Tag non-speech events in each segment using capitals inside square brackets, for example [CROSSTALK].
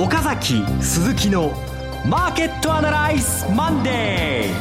岡崎鈴木のマーケットアナライズマンデー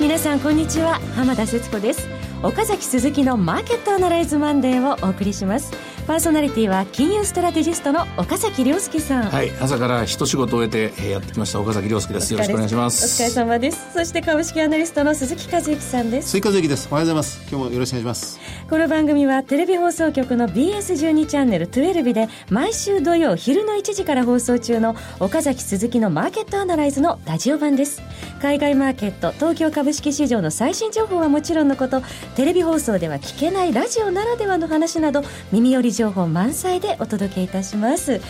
皆さんこんにちは。浜田節子です。岡崎鈴木のマーケットアナライズマンデーをお送りします。パーソナリティは金融ストラテジストの岡崎良介さん。はい朝から一仕事を終えてやってきました岡崎良介です。よろしくお願いします。お疲れ様です。そして株式アナリストの鈴木一之さんです。鈴木一之です。おはようございます。今日もよろしくお願いします。この番組はテレビ放送局の BS12 チャンネル12で毎週土曜昼の1時から放送中の岡崎鈴木のマーケットアナライズのラジオ版です。海外マーケット東京株式市場の最新情報はもちろんのことテレビ放送では聞けないラジオならではの話など耳寄り情報満載でお届けいたします。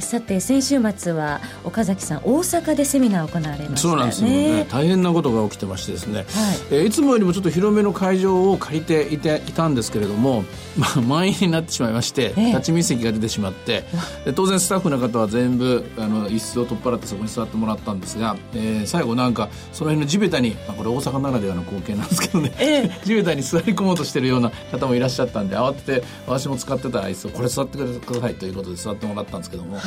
さて先週末は岡崎さん大阪でセミナー行われました、ね、そうなんですよね。大変なことが起きてましてですね、はい。えー、いつもよりもちょっと広めの会場を借りていていたんですけれども、[LAUGHS] まあ、満員になってしまいまして、えー、立ち見席が出てしまって。[LAUGHS] で当然スタッフの方は全部あの椅子を取っ払ってそこに座ってもらったんですが、えー、最後なんかその辺の地べたに、まあ、これ大阪ならではの光景なんですけどね、えー、[LAUGHS] 地べたに座り込もうとしてるような方もいらっしゃったんで慌てて私も使ってた椅これ座ってくださいということで座ってもらったんですけども、はい、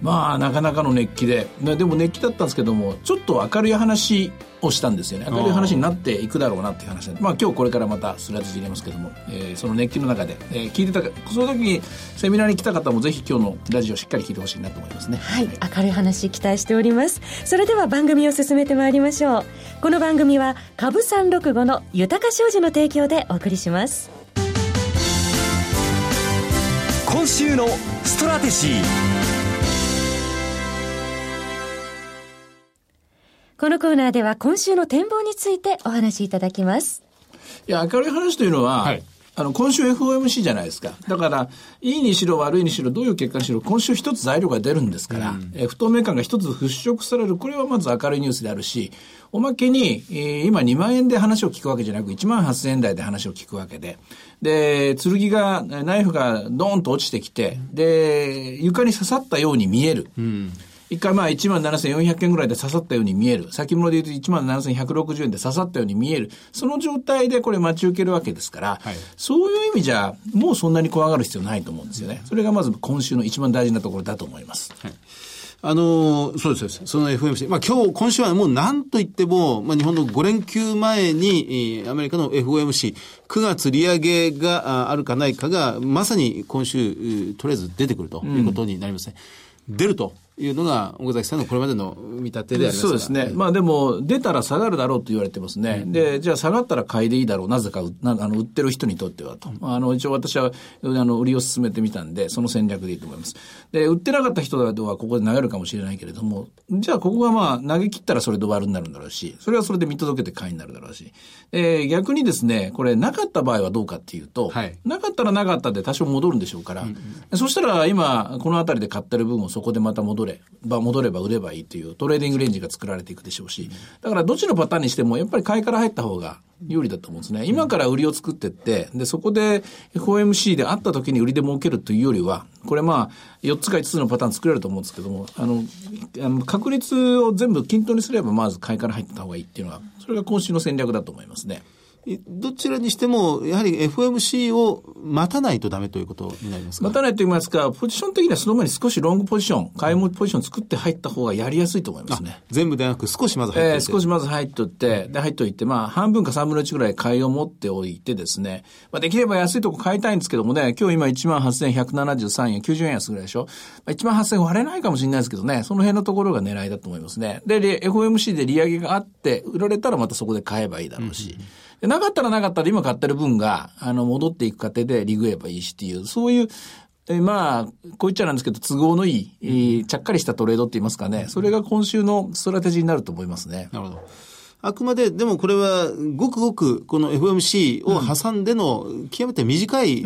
まあなかなかの熱気で。でも熱気だったんですけどもちょっと明るい話をしたんですよね。明るい話になっていくだろうなっていう話で。まあ今日これからまたスライド入れますけども、えー、その熱気の中で、えー、聞いてたその時にセミナーに来た方もぜひ今日のラジオしっかり聞いてほしいなと思いますね。はい、明るい話期待しております。それでは番組を進めてまいりましょう。この番組は株三六五の豊か商事の提供でお送りします今週のストラテジーこのコーナーでは今週の展望についてお話しいただきます。いや、明るい話というのは、はい、あの、今週 FOMC じゃないですか。だから、いいにしろ悪いにしろ、どういう結果にしろ、今週一つ材料が出るんですから、うん、え不透明感が一つ払拭される。これはまず明るいニュースであるし、おまけに、えー、今2万円で話を聞くわけじゃなく、1万8000円台で話を聞くわけで、で、剣が、ナイフがドーンと落ちてきて、で、床に刺さったように見える。うん一回まあ1万7400円ぐらいで刺さったように見える。先物で言うと1万7160円で刺さったように見える。その状態でこれ待ち受けるわけですから、はい、そういう意味じゃ、もうそんなに怖がる必要ないと思うんですよね。それがまず今週の一番大事なところだと思います。はいあのそうです、その FOMC。まあ今日、今週はもう何と言っても、まあ日本の5連休前に、アメリカの FOMC、9月利上げがあるかないかが、まさに今週、とりあえず出てくるということになりますね。うん、出るというのが、岡崎さんのこれまでの見立てでありますそうですね。まあでも、出たら下がるだろうと言われてますね。うん、で、じゃあ下がったら買いでいいだろう。なぜか、なあの、売ってる人にとってはと。うん、あの、一応私は、あの、売りを進めてみたんで、その戦略でいいと思います。で、売ってなかった人はここで投げるかもしれないけれども、じゃあここがまあ、投げ切ったらそれで終わるになるんだろうし、それはそれで見届けて買いになるだろうし。えー、逆にですね、これ、なかった場合はどうかっていうと、はい、なかったらなかったで多少戻るんでしょうから、うんうん、そしたら今、この辺りで買ってる分をそこでまた戻れ、ば戻れば売ればいいというトレーディングレンジが作られていくでしょうし、だからどっちのパターンにしても、やっぱり買いから入った方が有利だと思うんですね。今から売りを作ってって、で、そこで FOMC であった時に売りで儲けるというよりは、これまあ、4つか5つのパターン作れると思うんですけども、あの、あの確率を全部均等にすれば、まず買いから入った方がいいっていうのは、それが今週の戦略だと思いますね。どちらにしても、やはり FOMC を待たないとダメということになりますか？待たないと言いますか、ポジション的にはその前に少しロングポジション、買い物ポジション作って入った方がやりやすいと思いますね。全部ではなく少しまず入ってえー、少しまず入っとって、で、入っといて、まあ、半分か3分の1ぐらい買いを持っておいてですね、まあ、できれば安いとこ買いたいんですけどもね、今日今18,173円、90円安ぐらいでしょ？まあ、1万8000円割れないかもしれないですけどね、その辺のところが狙いだと思いますね。で、FOMC で利上げがあって、売られたらまたそこで買えばいいだろうし、うんうんなかったらなかったで今買ってる分が、あの、戻っていく過程でリグえばいいしっていう、そういう、えまあ、こう言っちゃなんですけど、都合のいい、えー、ちゃっかりしたトレードって言いますかね、それが今週のストラテジーになると思いますね。なるほど。あくまで、でもこれは、ごくごく、この FOMC を挟んでの、極めて短い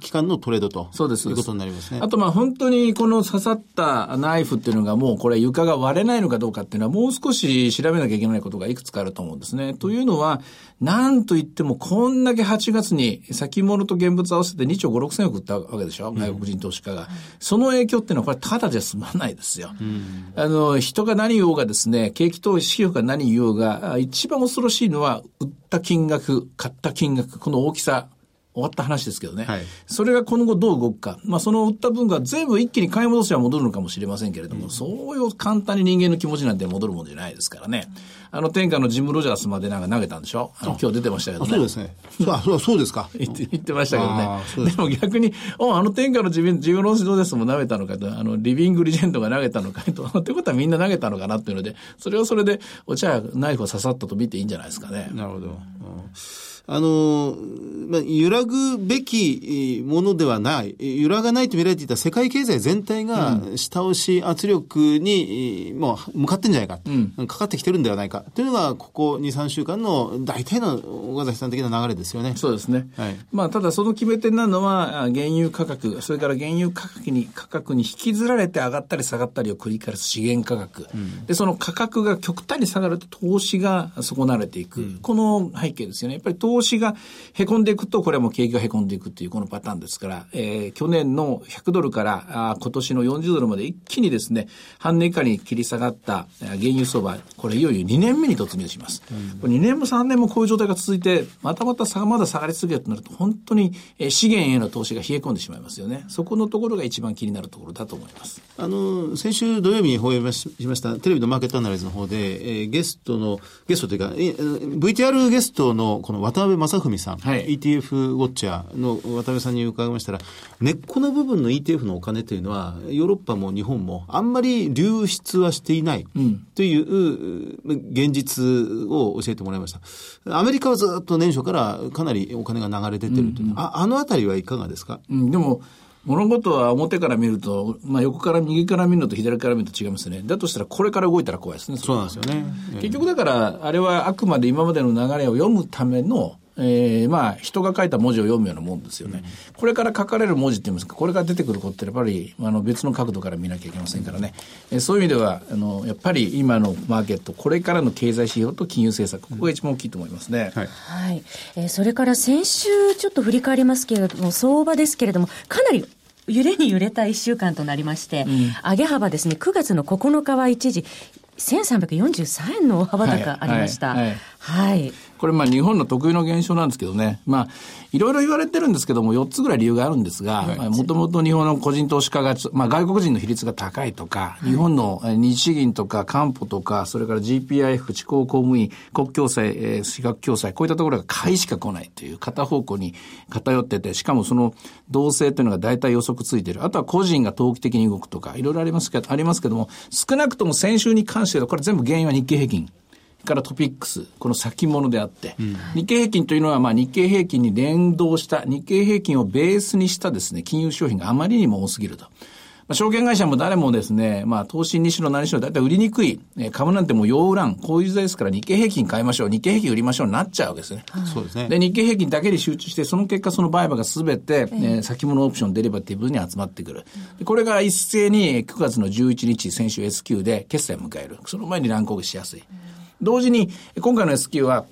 期間のトレードと、そうです。いうことになりますね。あと、まあ、本当にこの刺さったナイフっていうのが、もうこれ床が割れないのかどうかっていうのは、もう少し調べなきゃいけないことがいくつかあると思うんですね。というのは、なんといっても、こんだけ8月に先物と現物合わせて2兆5、6千億売ったわけでしょ、外国人投資家が。うん、その影響っていうのは、これただじゃ済まないですよ。うん、あの、人が何言おうがですね、景気投資指標が何言おうが、一番恐ろしいのは、売った金額、買った金額、この大きさ。終わった話ですけどね。はいそれが今後どう動くか。まあ、その売った分が全部一気に買い戻せば戻るのかもしれませんけれども、そういう簡単に人間の気持ちなんて戻るものじゃないですからね。あの、天下のジム・ロジャースまでなんか投げたんでしょ？今日出てましたけどね。あそうですね。そうあそうそうですか。[LAUGHS] 言って言ってましたけどね。ででも逆に、おあの天下の自分、自分の指導ですも投げたのかと、あの、リビングリジェンドが投げたのかと、[LAUGHS] ってことはみんな投げたのかなっていうので、それをそれで、お茶やナイフを刺さったと見ていいんじゃないですかね。なるほど。うんあの、まあ、揺らぐべきものではない、揺らがないと見られていた世界経済全体が下押し圧力に、もう向かってんじゃないか、かかってきてるんではないかというのが、ここ2、3週間の大体の岡崎さん的な流れですよね。そうですね。はいまあ、ただその決め手になるのは、あ原油価格、それから原油価格に、価格に引きずられて上がったり下がったりを繰り返す資源価格。で、その価格が極端に下がると投資が損なわれていく。この背景ですよね。やっぱり投資が凹んでいくと、これはもう景気が凹んでいくっていうこのパターンですから、えー去年の100ドルからあ今年の40ドルまで一気にですね、半年以下に切り下がったあ原油相場、これいよいよ2年目に突入します。これ2年も3年もこういう状態が続いて、またまた下がまだ下がり続けるとなると、本当にえー資源への投資が冷え込んでしまいますよね。そこのところが一番気になるところだと思います。あの、先週土曜日に放映しましたテレビのマーケットアナライズの方で、えーゲストの、ゲストというか、えー VTR ゲストのこの渡辺正文さん、はい。ETF ウォッチャーの渡辺さんに伺いましたら、根っこの部分の ETF のお金というのは、ヨーロッパも日本もあんまり流出はしていないという、う現実を教えてもらいました。アメリカはずっと年初からかなりお金が流れ出てるという、ああのあたりはいかがですか？うん、でも、物事は表から見ると、まあ、横から右から見るのと左から見ると違いますね。だとしたらこれから動いたら怖いですね。そうなんですよね。結局だから、あれはあくまで今までの流れを読むための、えーまあ、人が書いた文字を読むようなもんですよね。これから書かれる文字って言いますか、これから出てくることってやっぱり、あの、別の角度から見なきゃいけませんからね。えーそういう意味では、あの、やっぱり今のマーケット、これからの経済指標と金融政策、ここが一番大きいと思いますね。はい。はい。えーそれから先週ちょっと振り返りますけれども、相場ですけれども、かなり揺れに揺れた1週間となりまして、上げ幅ですね、9月の9日は一時、1343円の大幅高ありました。はいはいはい。これまあ日本の特有の現象なんですけどね。まあ、いろいろ言われてるんですけども、4つぐらい理由があるんですが、もともと日本の個人投資家がまあ外国人の比率が高いとか、日本のえー日銀とか官報とか、それから GPIF、地方公務員、国共済、えー私学共済、こういったところが買いしか来ないという片方向に偏ってて、しかもその動静というのが大体予測ついてる。あとは個人が投機的に動くとか、いろいろありますけど、ありますけども、少なくとも先週に関しては、これ全部原因は日経平均。からトピックス、この先物であって、日経平均というのは、まあ、日経平均に連動した、日経平均をベースにしたですね、金融商品があまりにも多すぎると。まあ、証券会社も誰もですね、まあ、投資にしろ何しろ、だいたい売りにくい、えー株なんてもう洋乱、こういう時代ですから日経平均買いましょう、日経平均売りましょうになっちゃうわけですね。そうですね。で、日経平均だけに集中して、その結果、その売買がすべて、えー先物オプション、デリバティブに集まってくる。でこれが一斉に9月の11日、先週 S q で決済を迎える。その前に乱高下しやすい。同時に、今回の S q は、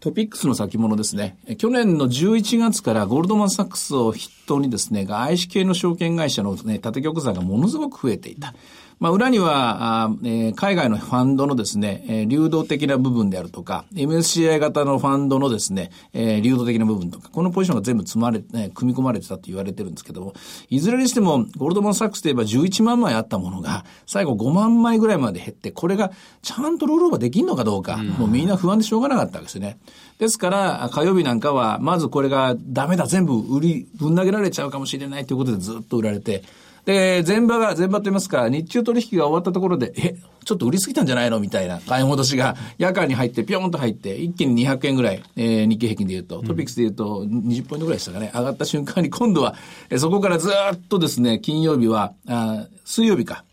トピックスの先物ですね。去年の11月からゴールドマンサックスを筆頭にですね、外資系の証券会社のね、縦玉座がものすごく増えていた。まあ、裏には、あーえー海外のファンドのですね、えー流動的な部分であるとか、MSCI 型のファンドのですね、えー流動的な部分とか、このポジションが全部積まれ、えー組み込まれてたと言われてるんですけども、いずれにしても、ゴールドマンサックスといえば11万枚あったものが、最後5万枚ぐらいまで減って、これがちゃんとロールオーバーできんのかどうか、もうみんな不安でしょうがなかったわけですよね。ですから、火曜日なんかは、まずこれがダメだ、全部売り、ぶん投げられちゃうかもしれないということでずっと売られて、で、前場が、前場と言いますか、日中取引が終わったところで、え、ちょっと売りすぎたんじゃないの？みたいな買い戻しが、夜間に入って、ぴょんと入って、一気に200円ぐらい、えー日経平均で言うと、トピックスで言うと、20ポイントぐらいでしたかね、上がった瞬間に、今度は、えーそこからずーっとですね、金曜日は、あー水曜日か、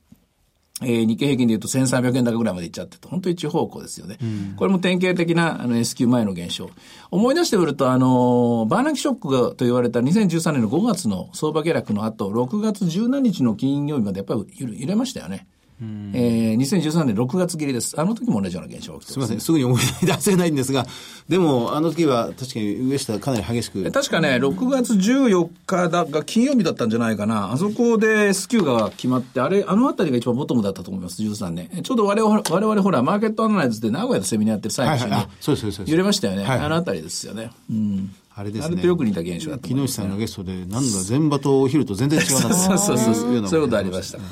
えー日経平均で言うと1300円高ぐらいまでいっちゃってと、本当に一方向ですよね。これも典型的なあの S q 前の現象。思い出してみると、あのーバーナンキショックがと言われた2013年の5月の相場下落の後、6月17日の金曜日までやっぱり揺れましたよね。えー、2013年6月切りです。あの時も同じような現象が起きてますすみません、すぐに思い出せないんですが、でも、あの時は確かに上下かなり激しく。確かね、6月14日だが金曜日だったんじゃないかな。あそこで S q が決まって、あれ、あのあたりが一番ボトムだったと思います、13年。ちょうど我々、我々ほら、マーケットアナライズで名古屋でセミナーやってる最中にはいはいあ、そうですそう揺れましたよね。はいあのあたりですよね。うん。あれですね。あれとよく似た現象だと木思います、下さんのゲストで、なんだ、前場とお昼と全然違うな [LAUGHS] そうそうそうそう。そういうことありました。は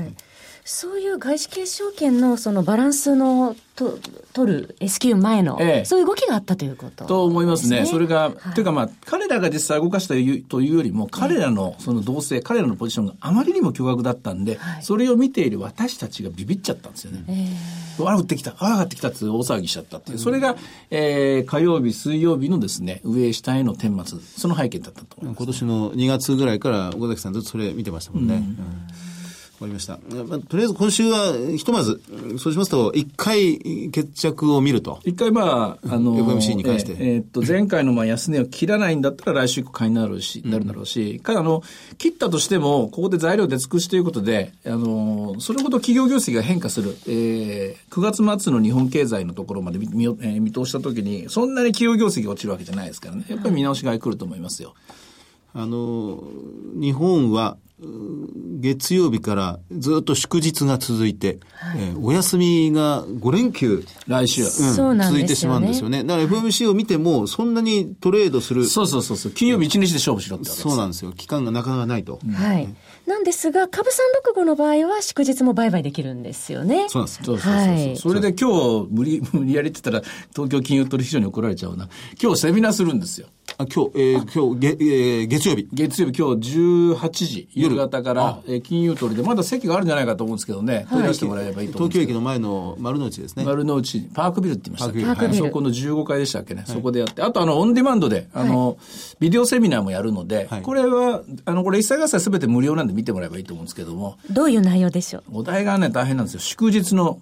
い。そういう外資系証券のそのバランスのと取る S q 前の、ええ。そういう動きがあったということ、と思いますね。それが、はい。というかまあ、彼らが実際動かしたというというよりも、彼らのその動静、彼らのポジションがあまりにも巨額だったんで、はい。それを見ている私たちがビビっちゃったんですよね。えあ、売ってきた、あ、上がってきたって大騒ぎしちゃったっていう。それが、えー、火曜日、水曜日のですね、上下への顛末、その背景だったと思います。今年の2月ぐらいから、岡崎さんずっとそれ見てましたもんね。うん。わかりました。まあとりあえず今週は、ひとまず、そうしますと、一回決着を見ると。一回まあ、あの、FMC に関してえーえーっと、前回のまあ安値を切らないんだったら来週以降買いになるし、なるだろうし、かあの、切ったとしても、ここで材料出尽くしということで、あの、それほど企業業績が変化する、えー、9月末の日本経済のところまで見見よえー見通したときに、そんなに企業業績が落ちるわけじゃないですからね。やっぱり見直しが来ると思いますよ。あの、日本は、う月曜日からずっと祝日が続いて、えーお休みが5連休、来週。うんそうなんですよね続いてしまうんですよね。だから FMC を見ても、そんなにトレードする、そうそうそうそう。金曜日一日で勝負しろってわけです。そうなんですよ。期間がなかなかないと。はい。なんですが、株三六五の場合は祝日も売買できるんですよね。そうなんですよ。そうそうそうそう、はいそれで今日無理、無理やりって言ったら、東京金融取引所に怒られちゃうな。今日セミナーするんですよ。あ今日、えー今日、げえー月曜日。月曜日今日18時、夕方から、えー金融取りで、まだ席があるんじゃないかと思うんですけどね、取り出してもらえればいいと思うんですけど。東京駅の前の丸の内ですね。丸の内、パークビルって言いましたっけ？パークビルはいそこの15階でしたっけね、そこでやって。あと、あの、オンデマンドで、あの、ビデオセミナーもやるので、はいこれは、あの、これ一切合切すべて無料なんで見てもらえばいいと思うんですけども、どういう内容でしょう？お題がね、大変なんですよ。祝日の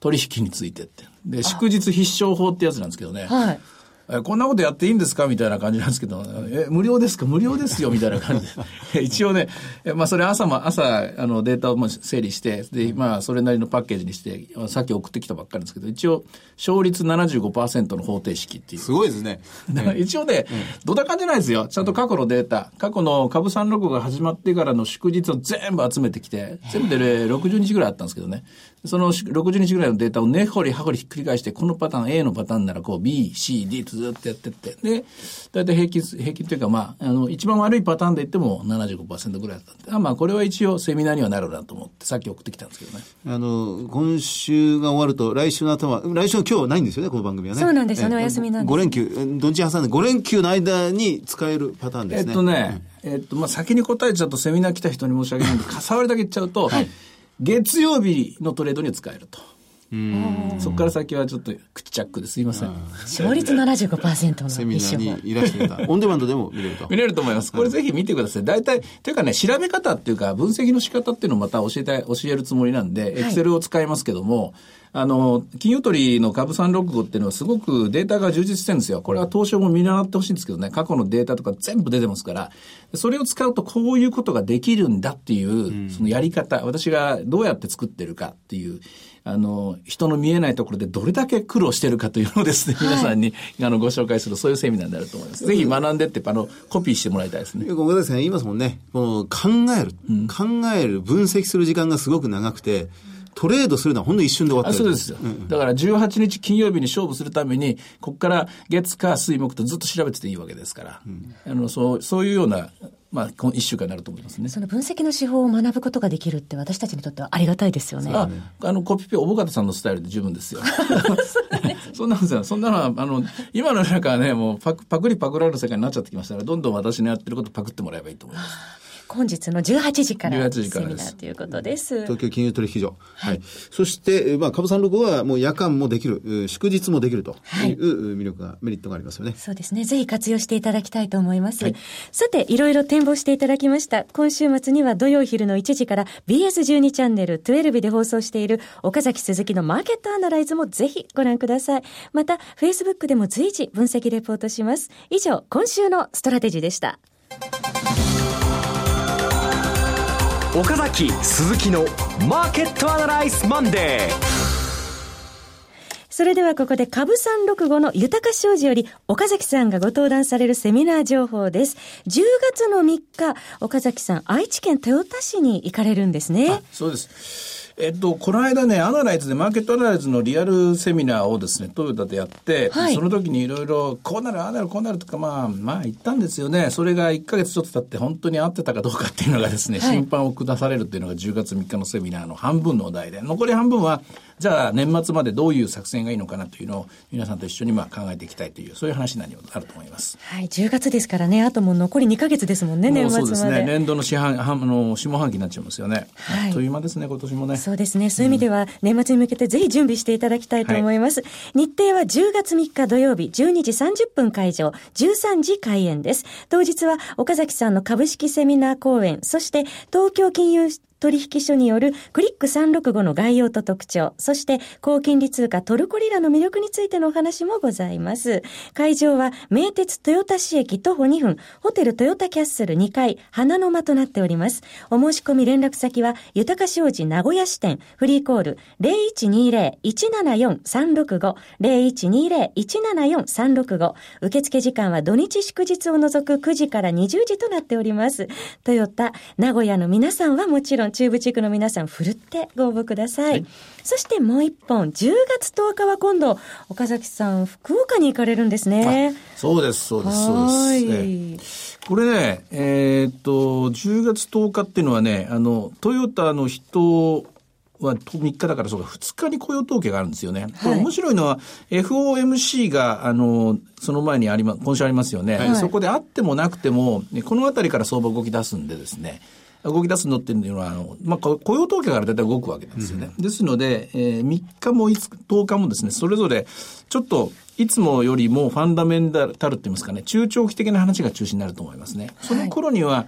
取引についてって。で、祝日必勝法ってやつなんですけどね。はい。えこんなことやっていいんですか？みたいな感じなんですけど、え、無料ですか？無料ですよみたいな感じで。[LAUGHS] 一応ね、えまあそれ朝も、朝、あのデータをまあ整理して、で、まあそれなりのパッケージにして、さっき送ってきたばっかりですけど、一応、勝率75%の方程式っていう。すごいですね。だから一応ね、ドタカじゃないですよ。ちゃんと過去のデータ、過去の株三六が始まってからの祝日を全部集めてきて、全部でね60日ぐらいあったんですけどね。その60日ぐらいのデータを根掘り葉掘りひっくり返して、このパターン、A のパターンならこう、B、C、D とずっとやってって。で、大体平均、平均というかまあ、あの、一番悪いパターンで言っても75%ぐらいだったんで、あまあこれは一応セミナーにはなるなと思って、さっき送ってきたんですけどね。あの、今週が終わると、来週の頭、来週の今日はないんですよね、この番組はね。そうなんですよねえお休みなんです5連休、え土日挟んで5連休の間に使えるパターンですね。えっとね、えっと、まあ、先に答えちゃうとセミナー来た人に申し訳ないんで、[LAUGHS] かさわりだけ言っちゃうと、月曜日のトレードには使えると。そこから先はちょっと口チャックですいません。勝率75%のセミナーにいらしていた。[LAUGHS] オンデマンドでも見れると。見れると思います。これぜひ見てください。大体、というかね、調べ方っていうか、分析の仕方っていうのをまた教えて、教えるつもりなんで、エクセルを使いますけども、あの、金融取りの株365っていうのはすごくデータが充実してるんですよ。これは東証も見習ってほしいんですけどね、過去のデータとか全部出てますから、それを使うとこういうことができるんだっていう、そのやり方、私がどうやって作ってるかっていう、あの、人の見えないところでどれだけ苦労してるかというのをですね、皆さんに、あの、ご紹介する、そういうセミナーになると思います。ぜひ学んでって、あの、コピーしてもらいたいですね。よく岡崎さん言いますもんね。この考える、考える、分析する時間がすごく長くて、トレードするのはほんの一瞬で終わってる。あそうですよ。だから18日金曜日に勝負するために、ここから月、火、水、木とずっと調べてていいわけですから、あのそうそういうような、まあ、この1週間になると思いますね。その分析の手法を学ぶことができるって私たちにとってはありがたいですよね。あ、あの、コピペ、おぼかたさんのスタイルで十分ですよ。そ [LAUGHS] んなんですよ。そんなのは、あの、今の中はね、もうパク、パクリパクられる世界になっちゃってきましたから、どんどん私のやってることパクってもらえばいいと思います。本日の18時から18セミナーということです。東京金融取引所。はい。そして、えーまあ、株三六はもう夜間もできる、えー祝日もできるという魅力が、メリットがありますよね。そうですね。ぜひ活用していただきたいと思います。さて、いろいろ展望していただきました。今週末には土曜昼の1時から BS12 チャンネル12で放送している岡崎鈴木のマーケットアナライズもぜひご覧ください。また、Facebook でも随時分析レポートします。以上、今週のストラテジーでした。岡崎鈴木のマーケットアナライズマンデーそれではここで株365の豊か商事より岡崎さんがご登壇されるセミナー情報です。10月の3日、岡崎さん、愛知県豊田市に行かれるんですね。そうです。えっと、この間ね、アナライズで、マーケットアナライズのリアルセミナーをですね、トヨタでやって、はいその時にいろいろ、こうなる、ああなる、こうなるとか、まあ、まあ言ったんですよね。それが1ヶ月ちょっと経って本当に合ってたかどうかっていうのがですね、はい審判を下されるっていうのが10月3日のセミナーの半分のお題で、残り半分は、じゃあ年末までどういう作戦がいいのかなというのを皆さんと一緒にまあ考えていきたいという、そういう話になると思います。はい、10月ですからね、あともう残り2ヶ月ですもんね、年末まで。そうですね。年度の四半、半あの、下半期になっちゃいますよね。はいあっという間ですね、今年もね。そうですね。そういう意味では、年末に向けてぜひ準備していただきたいと思います。日程は10月3日土曜日、12時30分会場、13時開演です。当日は、岡崎さんの株式セミナー講演、そして、東京金融取引所によるクリック365の概要と特徴、そして高金利通貨トルコリラの魅力についてのお話もございます。会場は名鉄豊田市駅徒歩2分、ホテル豊田キャッスル2階、花の間となっております。お申し込み連絡先は、豊か商事名古屋支店、フリーコール0120-174-365、0120-174-365。受付時間は土日祝日を除く9時から20時となっております。トヨタ、名古屋の皆さんはもちろん中部地区の皆さん、ふるってご応募ください。そしてもう一本、10月10日は今度、岡崎さん、福岡に行かれるんですね。そうです、そうです、そうです。えーい。これね、えーっと、10月10日っていうのはね、あの、トヨタの人は3日だからそうか、2日に雇用統計があるんですよね。これ面白いのは、FOMC が、あの、その前にありま、今週ありますよね。はいそこであってもなくても、ねこのあたりから相場動き出すんでですね、動き出すのっていうのは、あの、まあ、こ雇用統計から大体動くわけなんですよね。ですので、えー3日も5日10日もですね、それぞれ、ちょっと、いつもよりもファンダメンタルって言いますかね、中長期的な話が中心になると思いますね。その頃には、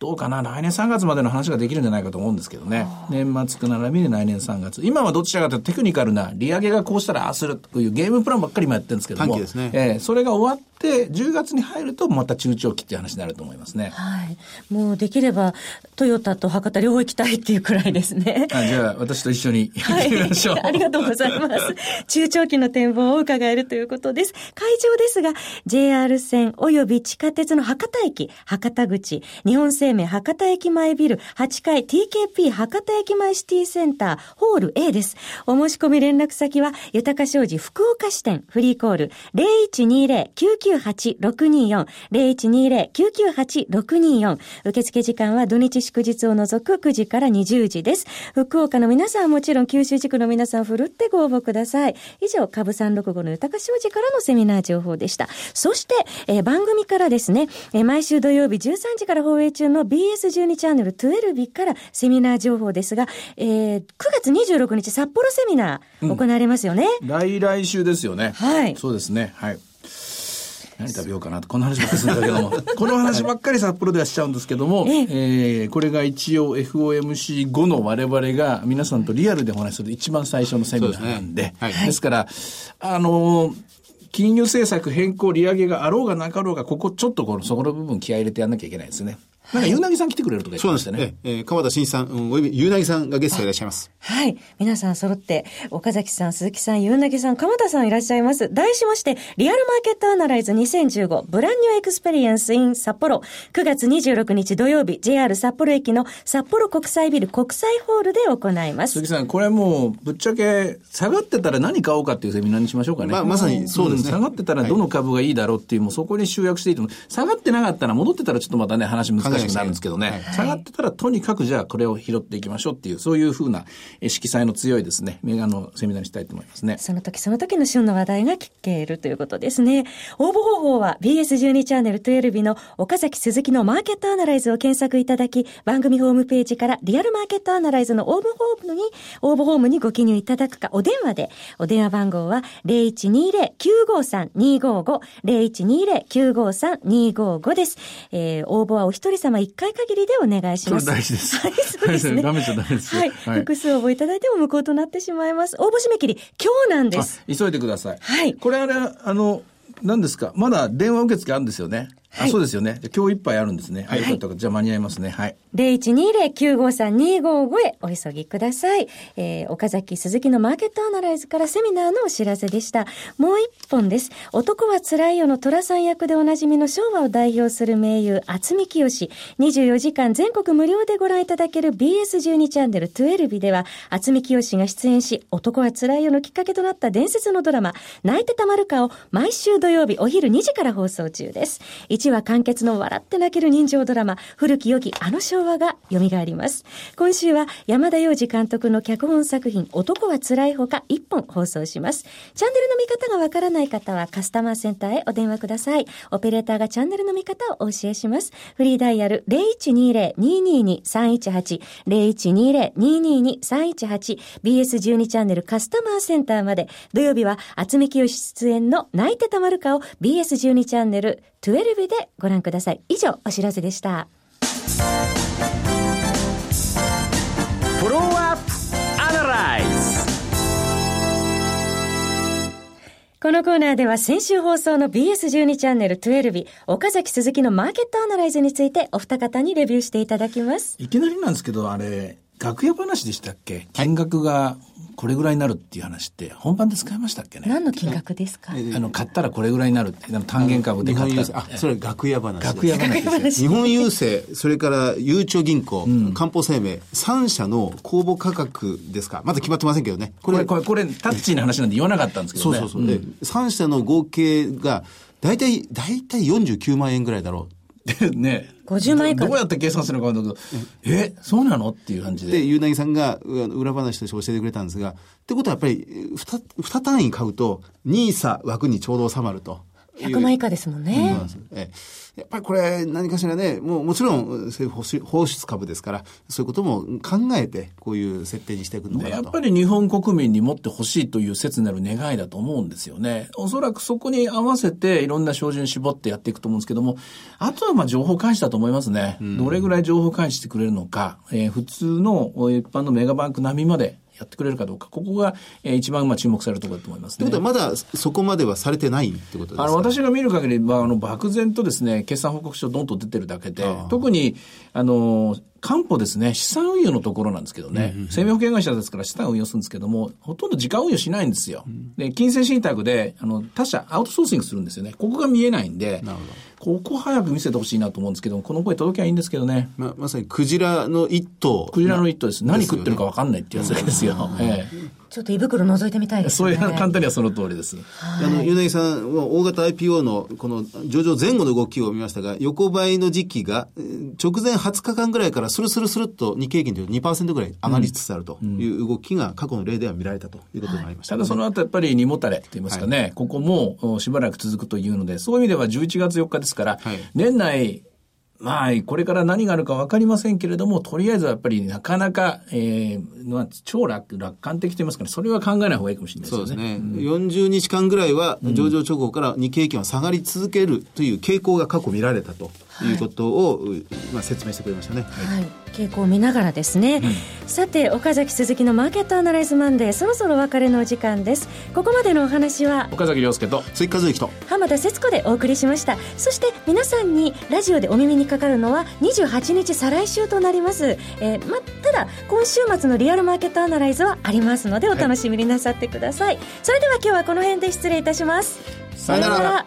どうかな、来年3月までの話ができるんじゃないかと思うんですけどね。年末く並びで来年3月。今はどちらかというとテクニカルな利上げがこうしたらああするというゲームプランばっかり今やってるんですけども。短期ですねええそれが終わって、10月に入るとまた中長期っていう話になると思いますね。はい。もうできれば、トヨタと博多両方行きたいっていうくらいですね。あじゃあ、私と一緒に行はいってみましょう。ありがとうございます。中長期の展望を伺えるということです。会場ですが、JR 線及び地下鉄の博多駅、博多口、日本生命博多駅前ビル、8階 TKP 博多駅前シティセンター、ホール A です。お申し込み連絡先は、豊か商事福岡支店、フリーコール、0120-998-624、0120-998-624。受付時間は土日祝日を除く9時から20時です。福岡の皆さんはもちろん九州地区の皆さんふるってご応募ください。以上、株365の豊か商事からのセミナー情報でした。そして、えー番組からですね、えー毎週土曜日13時から放映中の BS12 チャンネル12日からセミナー情報ですが、えー9月26日札幌セミナー行われますよね。来来週ですよね。はいそうですね。はい。何食べようかなと、こんな話ばっかりするんだけども、[LAUGHS] この話ばっかり札幌ではしちゃうんですけども、ええーこれが一応 FOMC 後の我々が皆さんとリアルでお話しする一番最初のセミナーなんで、ですね。はい。ですから、あのー金融政策変更、利上げがあろうがなかろうが、ここちょっとこの、そこの部分気合い入れてやんなきゃいけないですね。なんか、ゆうなぎさん来てくれるとか言ってそうなんですましたね。ね。えー川田真一さん、うんおよびゆうなぎさんがゲストでいらっしゃいます。はい。皆さん揃って、岡崎さん、鈴木さん、ゆうなぎさん、鎌田さんいらっしゃいます。題しまして、リアルマーケットアナライズ2015 Brand New Experience in 札幌。9月26日土曜日、JR 札幌駅の札幌国際ビル国際ホールで行います鈴。木さん、これもう、ぶっちゃけ、下がってたら何買おうかっていうセミナーにしましょうかね。まあまさにそうですねん下がってたらどの株がいいだろうっていう、もうそこに集約していいと思う。下がってなかったら、戻ってたらちょっとまたね、話難しくなるんですけどね。はい下がってたら、とにかくじゃあこれを拾っていきましょうっていう、そういうふうなえ色彩の強いですね、メガのセミナーにしたいと思いますね。その時その時の旬の話題が聞けるということですね。応募方法は BS12 チャンネル12日の岡崎鈴木のマーケットアナライズを検索いただき、番組ホームページからリアルマーケットアナライズの応募フォームに、応募フォームにご記入いただくか、お電話で、お電話番号は0120-953-255、0120-953-255です。えー、応募はお一人様一回限りでお願いします。大事ですはい、そうですね。ダメじゃダメですよはい。はい複数応募いただいても無効となってしまいます。応募締め切り、今日なんです。あ急いでください。はいこれあれ、あの、何ですか？まだ電話受付あるんですよね。あそうですよね。今日いっぱいあるんですね。はい、よかった。じゃあ間に合いますね。はい。0120-953-255へお急ぎください。えー、岡崎鈴木のマーケットアナライズからセミナーのお知らせでした。もう一本です。男は辛いよの虎さん役でおなじみの昭和を代表する名優、厚見清。24時間全国無料でご覧いただける BS12 チャンネル12日では、厚見清が出演し、男は辛いよのきっかけとなった伝説のドラマ、泣いてたまるかを毎週土曜日お昼2時から放送中です。1話完結の笑って泣ける人情ドラマ、古き良きあの昭和が蘇ります。今週は山田洋次監督の脚本作品、男は辛いほか1本放送します。チャンネルの見方がわからない方はカスタマーセンターへお電話ください。オペレーターがチャンネルの見方をお教えします。フリーダイヤル0120-222-318、0120-222-318、BS12 チャンネルカスタマーセンターまで、土曜日は厚見清出演の泣いてたまるかを BS12 チャンネル12でご覧ください。以上、お知らせでした。フォローアップアナライズこのコーナーでは先週放送の BS12 チャンネル12日、岡崎鈴木のマーケットアナライズについてお二方にレビューしていただきます。いきなりなんですけど、あれ、楽屋話でしたっけ？金額がこれぐらいになるっていう話って本番で使いましたっけね？何の金額ですか？あの、買ったらこれぐらいになるって、単元株で買ったら。あ、それ楽屋話楽屋話です。日本郵政、それからゆうちょ銀行、うん、官報生命、3社の公募価格ですか？まだ決まってませんけどね。これ、これ、これ、タッチーな話なんで言わなかったんですけどね。そうそうそう。うん、で、3社の合計が、大体、大体49万円ぐらいだろう。で [LAUGHS] ね、50万円どうやって計算するのかとえ、そうなの？っていう感じで。で、ゆうなぎさんが裏話として教えてくれたんですが、ってことはやっぱり、二、二単位買うと、ニーサ枠にちょうど収まると。100万以下ですもんね。えやっぱりこれ何かしらね、もうもちろん政府放出株ですから、そういうことも考えて、こういう設定にしていくのかなやっぱり日本国民に持ってほしいという切なる願いだと思うんですよね。おそらくそこに合わせていろんな照準絞ってやっていくと思うんですけども、あとはまあ情報開示だと思いますね。うん、どれぐらい情報開示してくれるのか、えー、普通の一般のメガバンク並みまでやってくれるかどうか、ここが、えー、一番まあ注目されるところだと思いますね。ということは、まだそこまではされてないってことですかあの私が見る限り、まあ、あの漠然とですね、決算報告書どんと出てるだけで、特に、あの、担保ですね、資産運用のところなんですけどね、生命保険会社ですから資産運用するんですけども、ほとんど時間運用しないんですよ。で、金銭信託で、あの、他社、アウトソーシングするんですよね。ここが見えないんで、ここ早く見せてほしいなと思うんですけどこの声届きゃいいんですけどね。ま、まさにクジラの一頭。クジラの一頭です。何食ってるか分かんないってやつですよ。ええちょっと胃袋覗いてみたいですね。そういう簡単にはその通りです。あの、ゆなぎさんは大型 IPO のこの上場前後の動きを見ましたが、横ばいの時期が直前20日間ぐらいからスルスルスルっと日経平均という2%ぐらい上がりつつあるという動きが過去の例では見られたということがありました、ねはい、ただその後やっぱり荷もたれと言いますかね、はい、ここもしばらく続くというので、そういう意味では11月4日ですから、はい、年内まあ、これから何があるか分かりませんけれども、とりあえずはやっぱりなかなか、えー、まあ、超楽楽観的と言いますかね、それは考えない方がいいかもしれないですね。そうですね。うん、40日間ぐらいは、上場直後から日経平均は下がり続けるという傾向が過去見られたとい。うことを、はい、まあ、説明してくれましたね。はい。傾向を見ながらですね、うん、さて、岡崎鈴木のマーケットアナライズマンデー、そろそろお別れのお時間です。ここまでのお話は、岡崎亮介と、鈴木和之と、浜田節子でお送りしました。そして、皆さんにラジオでお耳にかかるのは、28日再来週となります、えー、ま、ただ今週末のリアルマーケットアナライズはありますのでお楽しみになさってください、はい、それでは今日はこの辺で失礼いたします。さよなら